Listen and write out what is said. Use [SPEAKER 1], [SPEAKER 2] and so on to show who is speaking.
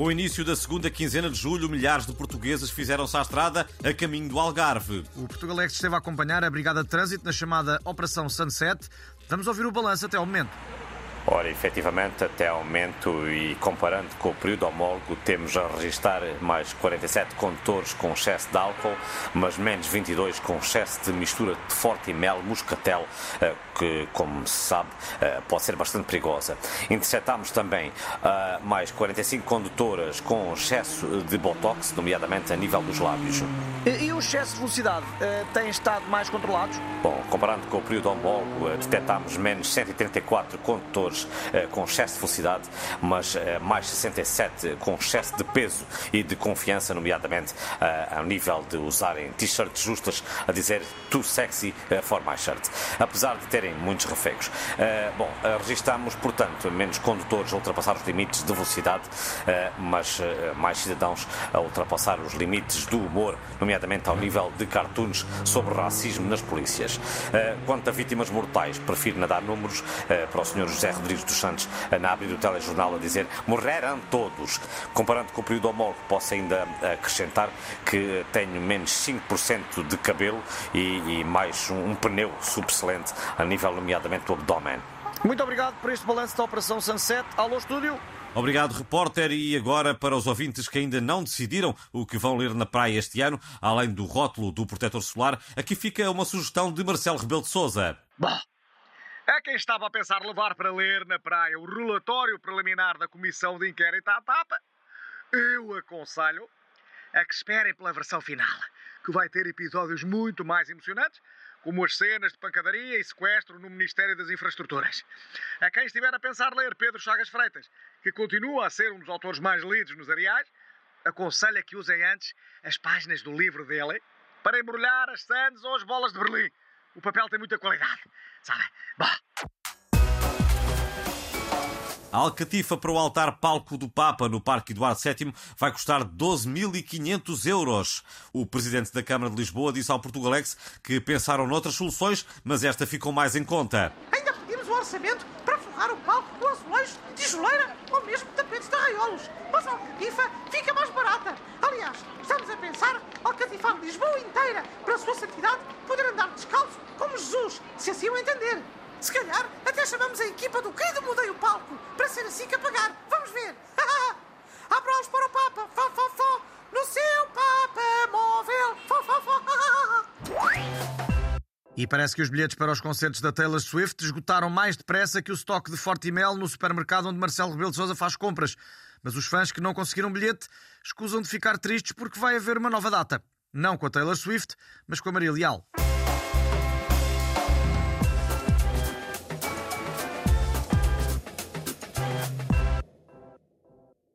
[SPEAKER 1] Com o início da segunda quinzena de julho, milhares de portugueses fizeram-se à estrada a caminho do Algarve.
[SPEAKER 2] O Portugalex esteve a acompanhar a Brigada de Trânsito na chamada Operação Sunset. Vamos ouvir o balanço até ao momento.
[SPEAKER 3] Ora, efetivamente, até ao momento e comparando com o período homólogo, temos a registrar mais 47 condutores com excesso de álcool, mas menos 22 com excesso de mistura de forte e mel, moscatel, eh, que, como se sabe, eh, pode ser bastante perigosa. Interceptámos também eh, mais 45 condutoras com excesso de botox, nomeadamente a nível dos lábios.
[SPEAKER 4] E o excesso de velocidade tem estado mais controlados?
[SPEAKER 3] Bom, comparando com o período homólogo, detectámos menos 134 condutores com excesso de velocidade, mas mais 67 com excesso de peso e de confiança, nomeadamente ao nível de usarem t-shirts justas a dizer too sexy for my shirt. Apesar de terem muitos refegos. Bom, registamos, portanto, menos condutores a ultrapassar os limites de velocidade, mas mais cidadãos a ultrapassar os limites do humor, nomeadamente ao nível de cartoons sobre racismo nas polícias. quanto a vítimas mortais, prefiro nadar números para o Sr. José Rodrigues dos Santos, na abrir do telejornal, a dizer morreram todos. Comparando com o período homólogo, posso ainda acrescentar que tenho menos 5% de cabelo e, e mais um, um pneu subselente a nível, nomeadamente, do abdômen.
[SPEAKER 4] Muito obrigado por este balanço da Operação Sunset. Alô, estúdio.
[SPEAKER 1] Obrigado, repórter. E agora, para os ouvintes que ainda não decidiram o que vão ler na praia este ano, além do rótulo do protetor solar, aqui fica uma sugestão de Marcelo Rebelo de Souza.
[SPEAKER 5] Bom, é quem estava a pensar levar para ler na praia o relatório preliminar da Comissão de Inquérito à TAPA, eu aconselho a que esperem pela versão final, que vai ter episódios muito mais emocionantes como as cenas de pancadaria e sequestro no Ministério das Infraestruturas. A quem estiver a pensar ler Pedro Chagas Freitas, que continua a ser um dos autores mais lidos nos areais, aconselho que usem antes as páginas do livro dele para embrulhar as sandes ou as bolas de Berlim. O papel tem muita qualidade, sabe? Bah.
[SPEAKER 1] A alcatifa para o altar palco do Papa no Parque Eduardo VII vai custar 12.500 euros. O presidente da Câmara de Lisboa disse ao Portugalex que pensaram noutras soluções, mas esta ficou mais em conta.
[SPEAKER 6] Ainda pedimos o orçamento para forrar o palco com azulejos, tijoleira ou mesmo tapetes de arraiolos. Mas a alcatifa fica mais barata. Aliás, estamos a pensar alcatifar Lisboa inteira para a sua santidade poder andar entender. Se calhar até chamamos a equipa do querido Mudei o Palco para ser assim que apagar. Vamos ver. Aplausos para o Papa. Fó, fó, fó. No seu Papa móvel. Fó, fó, fó.
[SPEAKER 2] E parece que os bilhetes para os concertos da Taylor Swift esgotaram mais depressa que o estoque de Fortimel no supermercado onde Marcelo Rebelo de Sousa faz compras. Mas os fãs que não conseguiram bilhete escusam de ficar tristes porque vai haver uma nova data. Não com a Taylor Swift, mas com a Maria Leal.